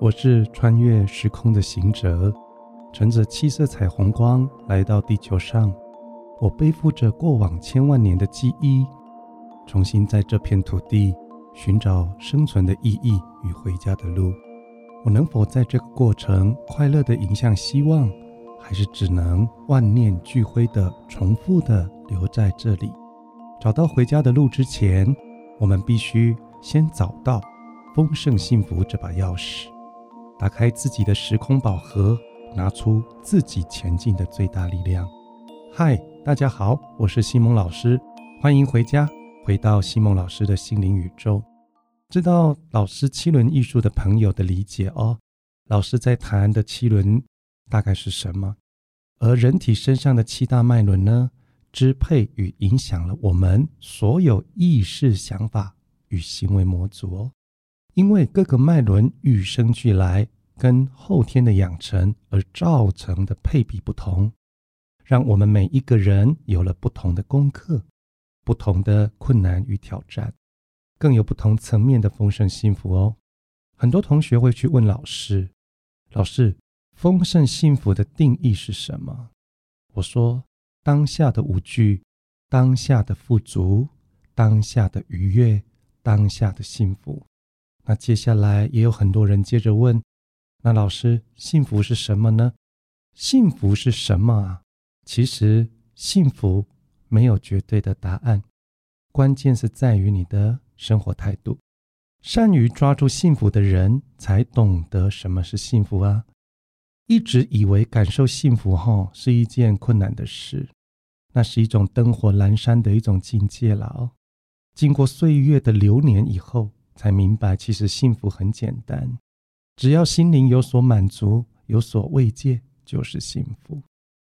我是穿越时空的行者，乘着七色彩虹光来到地球上。我背负着过往千万年的记忆，重新在这片土地寻找生存的意义与回家的路。我能否在这个过程快乐的迎向希望，还是只能万念俱灰的重复的留在这里？找到回家的路之前，我们必须先找到丰盛幸福这把钥匙。打开自己的时空宝盒，拿出自己前进的最大力量。嗨，大家好，我是西蒙老师，欢迎回家，回到西蒙老师的心灵宇宙。知道老师七轮艺术的朋友的理解哦。老师在谈的七轮大概是什么？而人体身上的七大脉轮呢，支配与影响了我们所有意识、想法与行为模组哦。因为各个脉轮与生俱来，跟后天的养成而造成的配比不同，让我们每一个人有了不同的功课、不同的困难与挑战，更有不同层面的丰盛幸福哦。很多同学会去问老师：“老师，丰盛幸福的定义是什么？”我说：“当下的无惧，当下的富足，当下的愉悦，当下的幸福。”那接下来也有很多人接着问：“那老师，幸福是什么呢？幸福是什么啊？”其实幸福没有绝对的答案，关键是在于你的生活态度。善于抓住幸福的人，才懂得什么是幸福啊！一直以为感受幸福哈是一件困难的事，那是一种灯火阑珊的一种境界了哦。经过岁月的流年以后。才明白，其实幸福很简单，只要心灵有所满足、有所慰藉，就是幸福。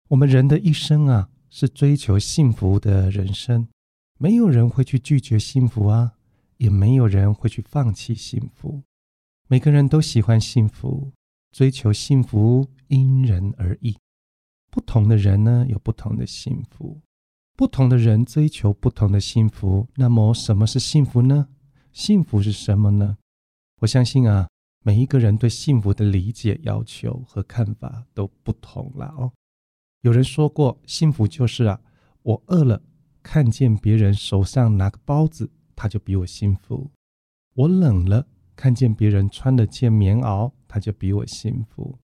我们人的一生啊，是追求幸福的人生，没有人会去拒绝幸福啊，也没有人会去放弃幸福。每个人都喜欢幸福，追求幸福因人而异。不同的人呢，有不同的幸福；不同的人追求不同的幸福。那么，什么是幸福呢？幸福是什么呢？我相信啊，每一个人对幸福的理解、要求和看法都不同了哦。有人说过，幸福就是啊，我饿了，看见别人手上拿个包子，他就比我幸福；我冷了，看见别人穿了件棉袄，他就比我幸福；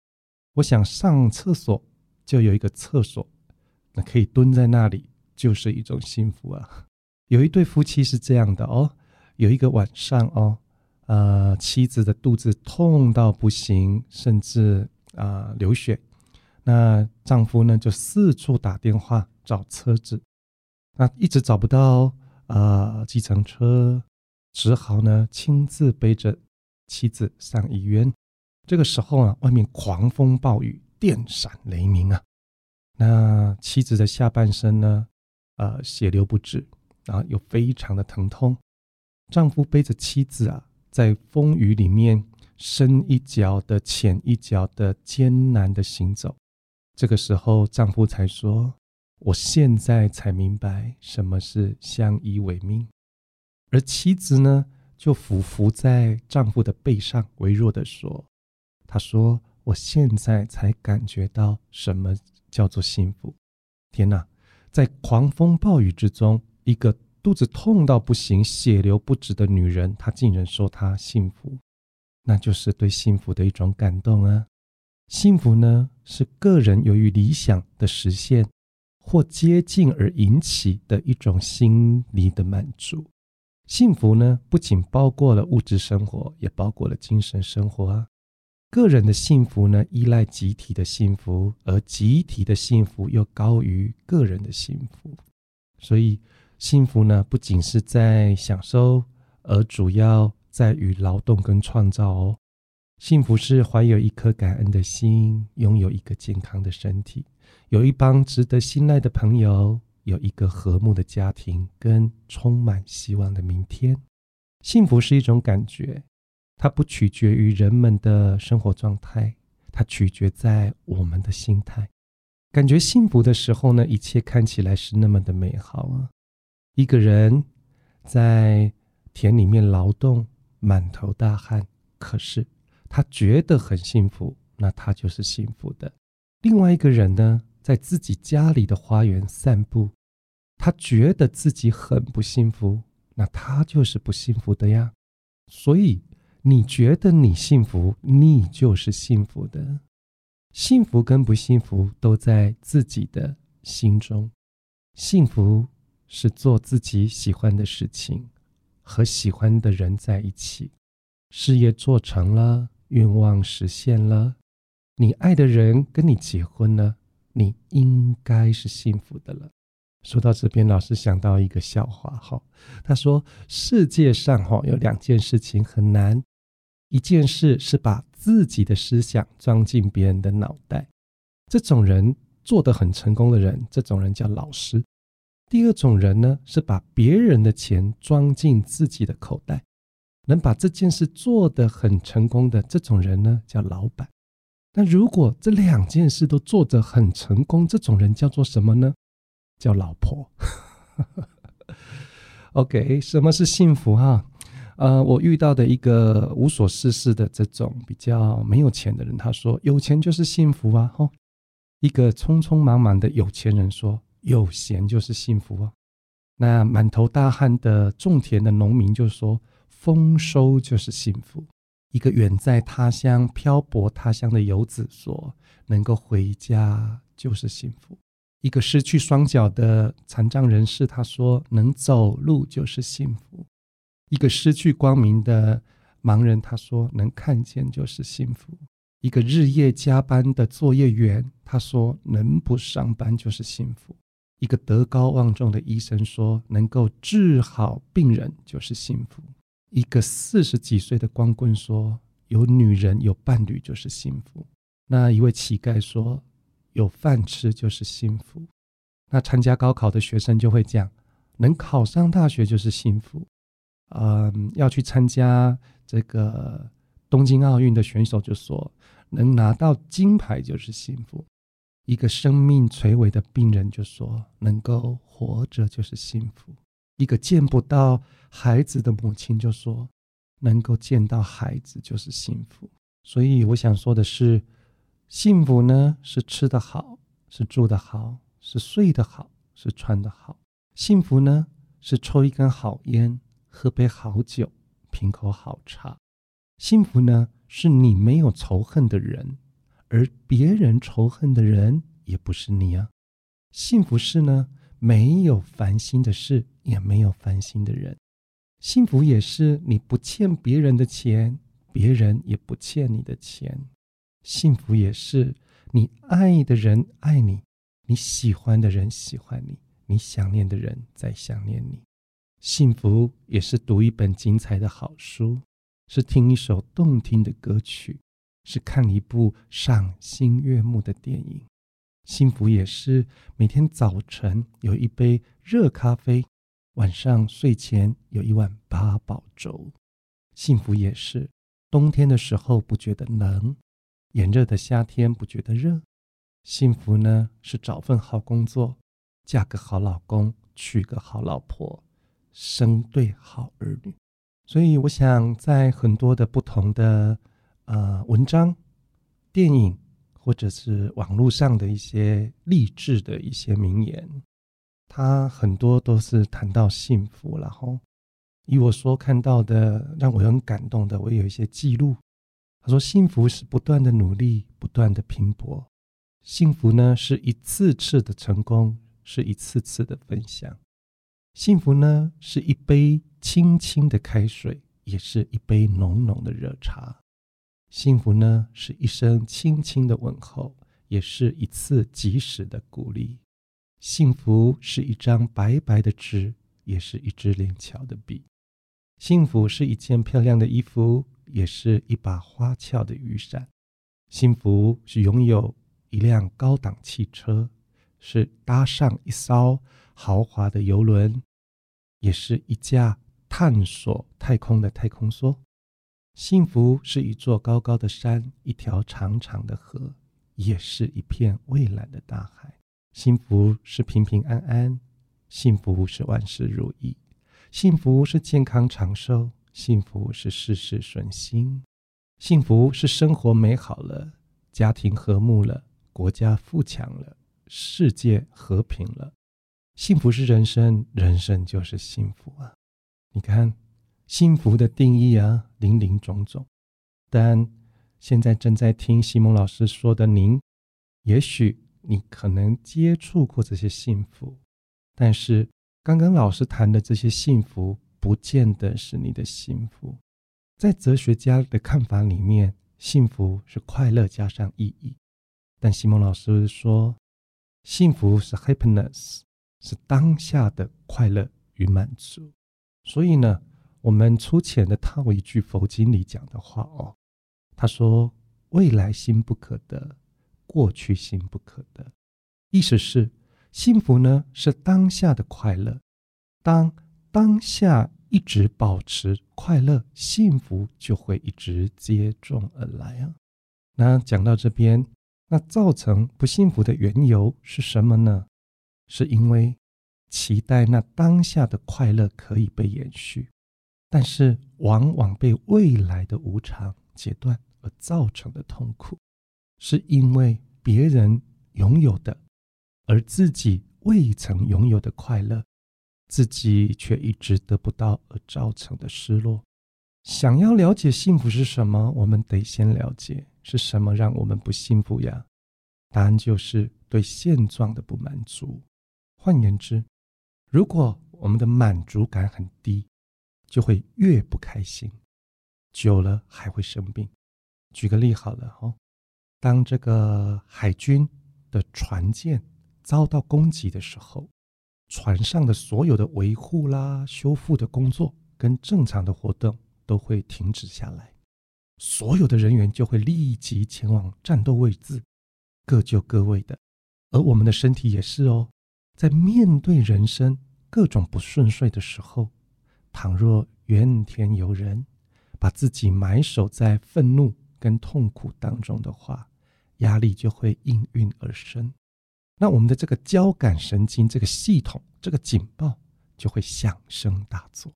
我想上厕所，就有一个厕所，那可以蹲在那里，就是一种幸福啊。有一对夫妻是这样的哦。有一个晚上哦，呃，妻子的肚子痛到不行，甚至啊流血。那丈夫呢就四处打电话找车子，那一直找不到啊计程车，只好呢亲自背着妻子上医院。这个时候啊，外面狂风暴雨，电闪雷鸣啊。那妻子的下半身呢，呃，血流不止，然后又非常的疼痛。丈夫背着妻子啊，在风雨里面深一脚的浅一脚的艰难的行走。这个时候，丈夫才说：“我现在才明白什么是相依为命。”而妻子呢，就俯伏在丈夫的背上，微弱的说：“她说，我现在才感觉到什么叫做幸福。”天哪，在狂风暴雨之中，一个。肚子痛到不行、血流不止的女人，她竟然说她幸福，那就是对幸福的一种感动啊！幸福呢，是个人由于理想的实现或接近而引起的一种心理的满足。幸福呢，不仅包括了物质生活，也包括了精神生活啊！个人的幸福呢，依赖集体的幸福，而集体的幸福又高于个人的幸福，所以。幸福呢，不仅是在享受，而主要在于劳动跟创造哦。幸福是怀有一颗感恩的心，拥有一个健康的身体，有一帮值得信赖的朋友，有一个和睦的家庭，跟充满希望的明天。幸福是一种感觉，它不取决于人们的生活状态，它取决在我们的心态。感觉幸福的时候呢，一切看起来是那么的美好啊！一个人在田里面劳动，满头大汗，可是他觉得很幸福，那他就是幸福的。另外一个人呢，在自己家里的花园散步，他觉得自己很不幸福，那他就是不幸福的呀。所以。你觉得你幸福，你就是幸福的。幸福跟不幸福都在自己的心中。幸福是做自己喜欢的事情，和喜欢的人在一起，事业做成了，愿望实现了，你爱的人跟你结婚了，你应该是幸福的了。说到这边，老师想到一个笑话哈，他说世界上哈有两件事情很难。一件事是把自己的思想装进别人的脑袋，这种人做得很成功的人，这种人叫老师。第二种人呢，是把别人的钱装进自己的口袋，能把这件事做得很成功的这种人呢，叫老板。那如果这两件事都做得很成功，这种人叫做什么呢？叫老婆。OK，什么是幸福哈？呃，我遇到的一个无所事事的这种比较没有钱的人，他说：“有钱就是幸福啊！”吼，一个匆匆忙忙的有钱人说：“有闲就是幸福啊！”那满头大汗的种田的农民就说：“丰收就是幸福。”一个远在他乡漂泊他乡的游子说：“能够回家就是幸福。”一个失去双脚的残障人士他说：“能走路就是幸福。”一个失去光明的盲人，他说：“能看见就是幸福。”一个日夜加班的作业员，他说：“能不上班就是幸福。”一个德高望重的医生说：“能够治好病人就是幸福。”一个四十几岁的光棍说：“有女人有伴侣就是幸福。”那一位乞丐说：“有饭吃就是幸福。”那参加高考的学生就会讲：“能考上大学就是幸福。”嗯，要去参加这个东京奥运的选手就说，能拿到金牌就是幸福；一个生命垂危的病人就说，能够活着就是幸福；一个见不到孩子的母亲就说，能够见到孩子就是幸福。所以我想说的是，幸福呢是吃得好，是住得好，是睡得好，是穿得好；幸福呢是抽一根好烟。喝杯好酒，品口好茶，幸福呢？是你没有仇恨的人，而别人仇恨的人也不是你啊。幸福是呢，没有烦心的事，也没有烦心的人。幸福也是你不欠别人的钱，别人也不欠你的钱。幸福也是你爱的人爱你，你喜欢的人喜欢你，你想念的人在想念你。幸福也是读一本精彩的好书，是听一首动听的歌曲，是看一部赏心悦目的电影。幸福也是每天早晨有一杯热咖啡，晚上睡前有一碗八宝粥。幸福也是冬天的时候不觉得冷，炎热的夏天不觉得热。幸福呢是找份好工作，嫁个好老公，娶个好老婆。生对好儿女，所以我想在很多的不同的呃文章、电影或者是网络上的一些励志的一些名言，他很多都是谈到幸福。然后以我所看到的，让我很感动的，我有一些记录。他说：“幸福是不断的努力，不断的拼搏。幸福呢，是一次次的成功，是一次次的分享。”幸福呢，是一杯清清的开水，也是一杯浓浓的热茶。幸福呢，是一声轻轻的问候，也是一次及时的鼓励。幸福是一张白白的纸，也是一支灵巧的笔。幸福是一件漂亮的衣服，也是一把花俏的雨伞。幸福是拥有一辆高档汽车，是搭上一艘。豪华的游轮，也是一架探索太空的太空梭。幸福是一座高高的山，一条长长的河，也是一片蔚蓝的大海。幸福是平平安安，幸福是万事如意，幸福是健康长寿，幸福是事事顺心，幸福是生活美好了，家庭和睦了，国家富强了，世界和平了。幸福是人生，人生就是幸福啊！你看。幸福的定义啊，林林总总。但现在正在听西蒙老师说的您，也许你可能接触过这些幸福，但是刚刚老师谈的这些幸福，不见得是你的幸福。在哲学家的看法里面，幸福是快乐加上意义。但西蒙老师说，幸福是 happiness，是当下的快乐与满足。所以呢？我们粗浅的套一句佛经里讲的话哦，他说：“未来心不可得，过去心不可得。”意思是幸福呢是当下的快乐，当当下一直保持快乐，幸福就会一直接踵而来啊。那讲到这边，那造成不幸福的缘由是什么呢？是因为期待那当下的快乐可以被延续。但是，往往被未来的无常截断而造成的痛苦，是因为别人拥有的，而自己未曾拥有的快乐，自己却一直得不到而造成的失落。想要了解幸福是什么，我们得先了解是什么让我们不幸福呀？答案就是对现状的不满足。换言之，如果我们的满足感很低，就会越不开心，久了还会生病。举个例好了哈，当这个海军的船舰遭到攻击的时候，船上的所有的维护啦、修复的工作跟正常的活动都会停止下来，所有的人员就会立即前往战斗位置，各就各位的。而我们的身体也是哦，在面对人生各种不顺遂的时候。倘若怨天尤人，把自己埋首在愤怒跟痛苦当中的话，压力就会应运而生。那我们的这个交感神经这个系统，这个警报就会响声大作。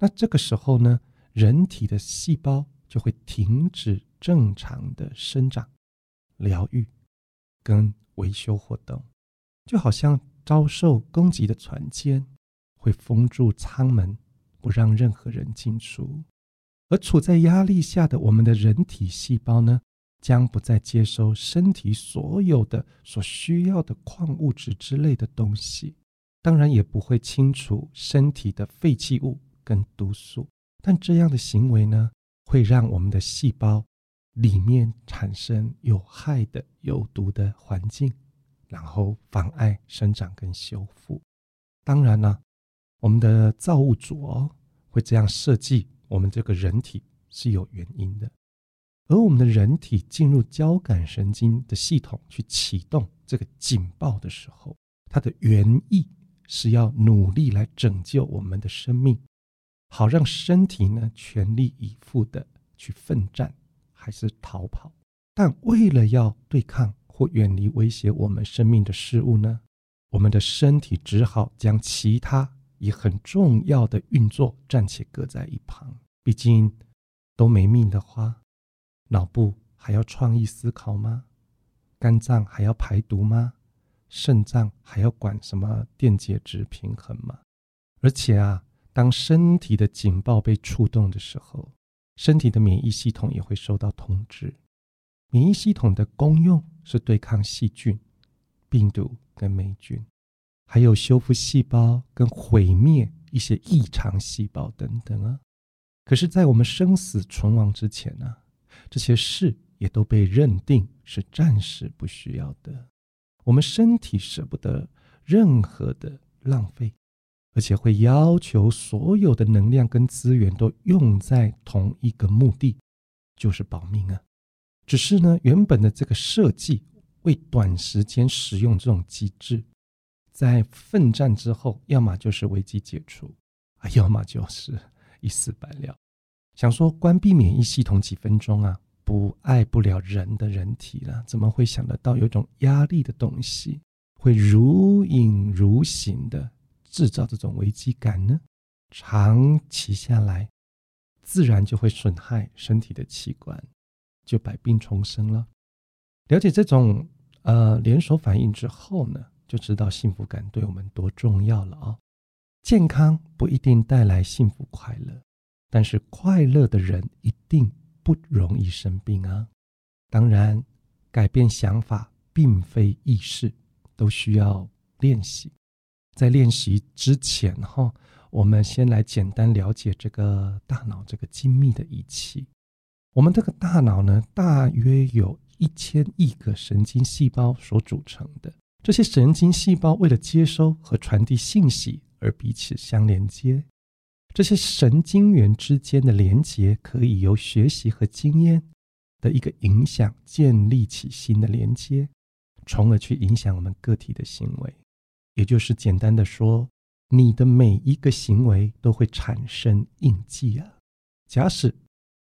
那这个时候呢，人体的细胞就会停止正常的生长、疗愈跟维修活动，就好像遭受攻击的船舰会封住舱门。不让任何人进出，而处在压力下的我们的人体细胞呢，将不再接收身体所有的所需要的矿物质之类的东西，当然也不会清除身体的废弃物跟毒素。但这样的行为呢，会让我们的细胞里面产生有害的有毒的环境，然后妨碍生长跟修复。当然呢。我们的造物主哦，会这样设计我们这个人体是有原因的，而我们的人体进入交感神经的系统去启动这个警报的时候，它的原意是要努力来拯救我们的生命，好让身体呢全力以赴的去奋战还是逃跑。但为了要对抗或远离威胁我们生命的事物呢，我们的身体只好将其他。以很重要的运作暂且搁在一旁，毕竟都没命的话，脑部还要创意思考吗？肝脏还要排毒吗？肾脏还要管什么电解质平衡吗？而且啊，当身体的警报被触动的时候，身体的免疫系统也会受到通知。免疫系统的功用是对抗细菌、病毒跟霉菌。还有修复细胞跟毁灭一些异常细胞等等啊，可是，在我们生死存亡之前呢，这些事也都被认定是暂时不需要的。我们身体舍不得任何的浪费，而且会要求所有的能量跟资源都用在同一个目的，就是保命啊。只是呢，原本的这个设计为短时间使用这种机制。在奋战之后，要么就是危机解除，啊，要么就是一死百了。想说关闭免疫系统几分钟啊，不爱不了人的人体了，怎么会想得到有一种压力的东西会如影如形的制造这种危机感呢？长期下来，自然就会损害身体的器官，就百病丛生了。了解这种呃连锁反应之后呢，就知道幸福感对我们多重要了啊！健康不一定带来幸福快乐，但是快乐的人一定不容易生病啊。当然，改变想法并非易事，都需要练习。在练习之前，哈。我们先来简单了解这个大脑这个精密的仪器。我们这个大脑呢，大约有一千亿个神经细胞所组成的。这些神经细胞为了接收和传递信息而彼此相连接。这些神经元之间的连接可以由学习和经验的一个影响建立起新的连接，从而去影响我们个体的行为。也就是简单的说。你的每一个行为都会产生印记啊！假使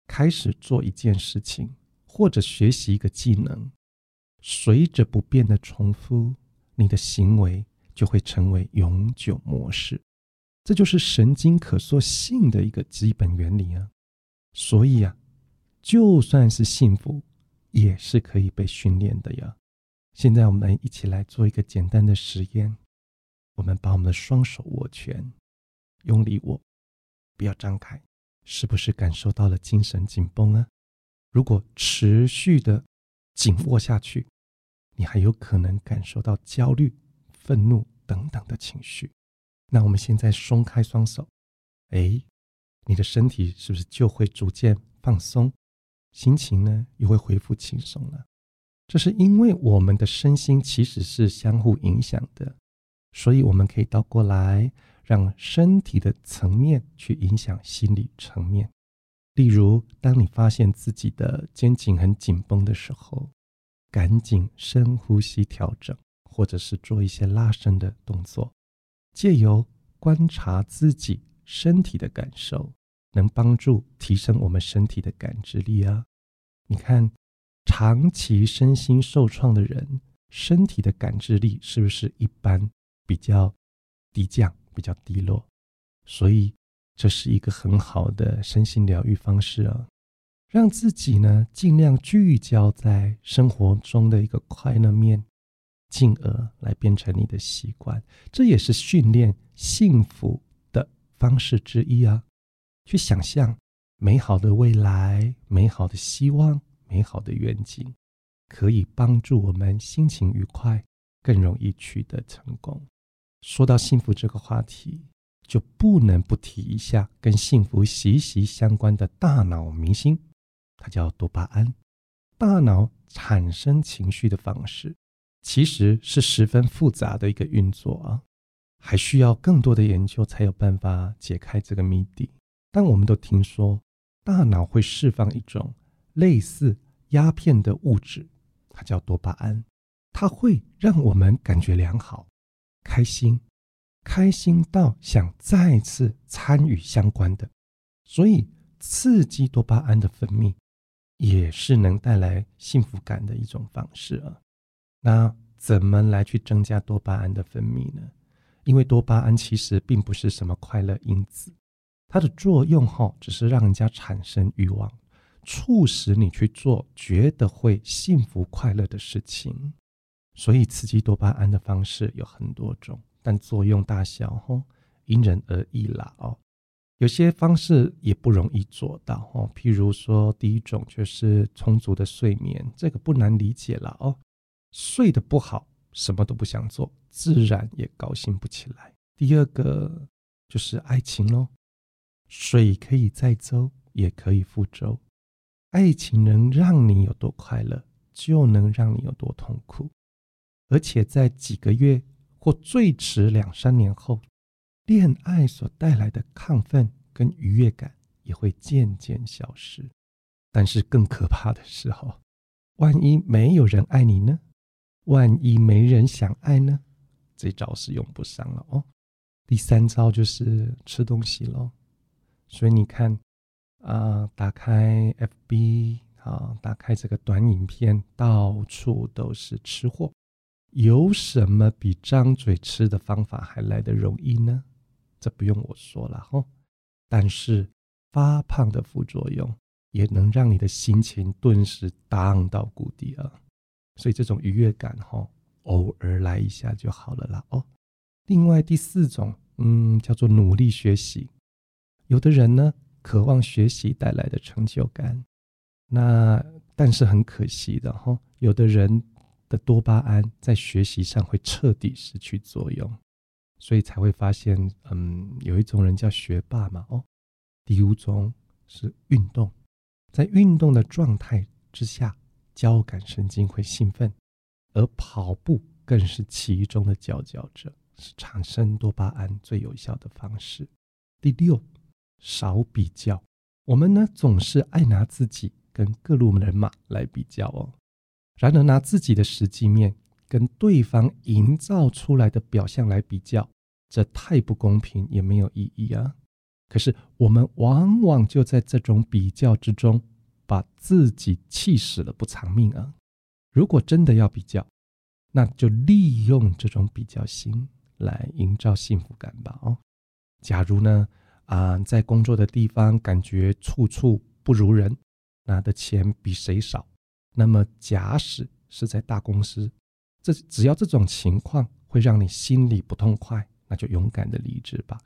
开始做一件事情，或者学习一个技能，随着不变的重复，你的行为就会成为永久模式。这就是神经可塑性的一个基本原理啊！所以啊，就算是幸福，也是可以被训练的呀。现在我们一起来做一个简单的实验。我们把我们的双手握拳，用力握，不要张开，是不是感受到了精神紧绷啊？如果持续的紧握下去，你还有可能感受到焦虑、愤怒等等的情绪。那我们现在松开双手，哎，你的身体是不是就会逐渐放松？心情呢，也会恢复轻松了。这是因为我们的身心其实是相互影响的。所以，我们可以倒过来，让身体的层面去影响心理层面。例如，当你发现自己的肩颈很紧绷的时候，赶紧深呼吸调整，或者是做一些拉伸的动作。借由观察自己身体的感受，能帮助提升我们身体的感知力啊！你看，长期身心受创的人，身体的感知力是不是一般？比较低降，比较低落，所以这是一个很好的身心疗愈方式啊！让自己呢尽量聚焦在生活中的一个快乐面，进而来变成你的习惯。这也是训练幸福的方式之一啊！去想象美好的未来、美好的希望、美好的愿景，可以帮助我们心情愉快，更容易取得成功。说到幸福这个话题，就不能不提一下跟幸福息息相关的大脑明星，它叫多巴胺。大脑产生情绪的方式，其实是十分复杂的一个运作啊，还需要更多的研究才有办法解开这个谜底。但我们都听说，大脑会释放一种类似鸦片的物质，它叫多巴胺，它会让我们感觉良好。开心，开心到想再次参与相关的，所以刺激多巴胺的分泌也是能带来幸福感的一种方式啊。那怎么来去增加多巴胺的分泌呢？因为多巴胺其实并不是什么快乐因子，它的作用哈只是让人家产生欲望，促使你去做觉得会幸福快乐的事情。所以，刺激多巴胺的方式有很多种，但作用大小哦因人而异啦哦。有些方式也不容易做到哦，譬如说，第一种就是充足的睡眠，这个不难理解了哦。睡得不好，什么都不想做，自然也高兴不起来。第二个就是爱情喽，水可以载舟，也可以覆舟，爱情能让你有多快乐，就能让你有多痛苦。而且在几个月或最迟两三年后，恋爱所带来的亢奋跟愉悦感也会渐渐消失。但是更可怕的是，哈，万一没有人爱你呢？万一没人想爱呢？这招是用不上了哦。第三招就是吃东西喽。所以你看，啊，打开 FB 啊，打开这个短影片，到处都是吃货。有什么比张嘴吃的方法还来得容易呢？这不用我说了哈。但是发胖的副作用也能让你的心情顿时荡到谷底啊。所以这种愉悦感哈，偶尔来一下就好了啦哦。另外第四种，嗯，叫做努力学习。有的人呢，渴望学习带来的成就感，那但是很可惜的哈，有的人。的多巴胺在学习上会彻底失去作用，所以才会发现，嗯，有一种人叫学霸嘛，哦。第五种是运动，在运动的状态之下，交感神经会兴奋，而跑步更是其中的佼佼者，是产生多巴胺最有效的方式。第六，少比较，我们呢总是爱拿自己跟各路人马来比较哦。然而，拿自己的实际面跟对方营造出来的表象来比较，这太不公平，也没有意义啊。可是，我们往往就在这种比较之中，把自己气死了，不偿命啊。如果真的要比较，那就利用这种比较心来营造幸福感吧。哦，假如呢，啊，在工作的地方感觉处处不如人，拿的钱比谁少。那么，假使是在大公司，这只要这种情况会让你心里不痛快，那就勇敢的离职吧。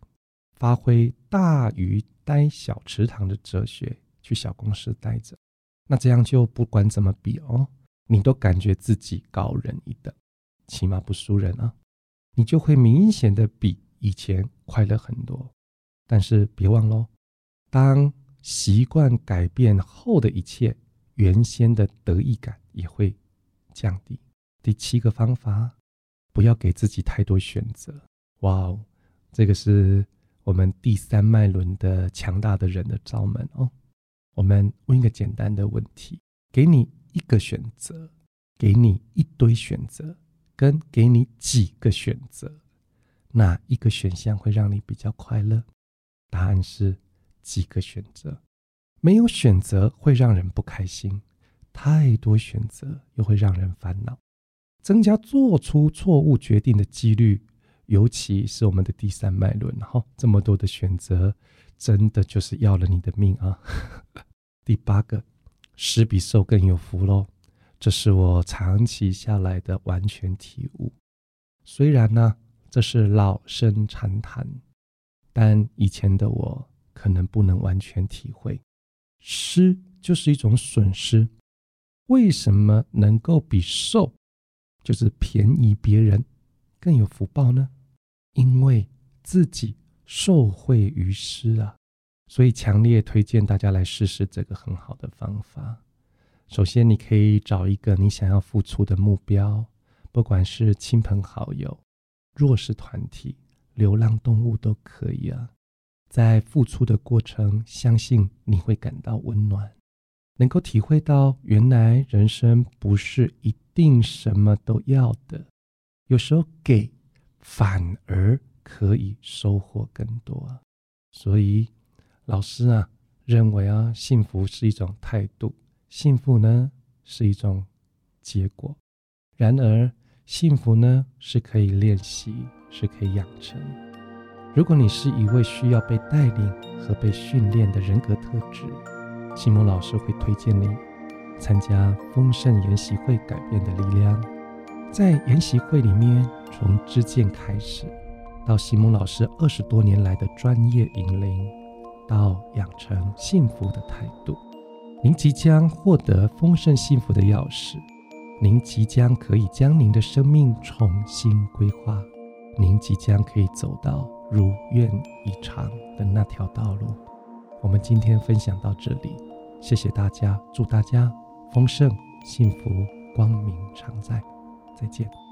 发挥大鱼待小池塘的哲学，去小公司待着，那这样就不管怎么比哦，你都感觉自己高人一等，起码不输人啊。你就会明显的比以前快乐很多。但是别忘喽，当习惯改变后的一切。原先的得意感也会降低。第七个方法，不要给自己太多选择。哇哦，这个是我们第三脉轮的强大的人的招门哦。我们问一个简单的问题：给你一个选择，给你一堆选择，跟给你几个选择，哪一个选项会让你比较快乐？答案是几个选择。没有选择会让人不开心，太多选择又会让人烦恼，增加做出错误决定的几率。尤其是我们的第三脉轮，哈，这么多的选择，真的就是要了你的命啊！第八个，施比受更有福喽，这是我长期下来的完全体悟。虽然呢，这是老生常谈，但以前的我可能不能完全体会。失就是一种损失，为什么能够比受，就是便宜别人，更有福报呢？因为自己受惠于施啊，所以强烈推荐大家来试试这个很好的方法。首先，你可以找一个你想要付出的目标，不管是亲朋好友、弱势团体、流浪动物都可以啊。在付出的过程，相信你会感到温暖，能够体会到原来人生不是一定什么都要的，有时候给反而可以收获更多。所以，老师啊认为啊，幸福是一种态度，幸福呢是一种结果。然而，幸福呢是可以练习，是可以养成。如果你是一位需要被带领和被训练的人格特质，西蒙老师会推荐你参加丰盛研习会改变的力量。在研习会里面，从知见开始，到西蒙老师二十多年来的专业引领，到养成幸福的态度，您即将获得丰盛幸福的钥匙。您即将可以将您的生命重新规划。您即将可以走到。如愿以偿的那条道路，我们今天分享到这里，谢谢大家，祝大家丰盛、幸福、光明常在，再见。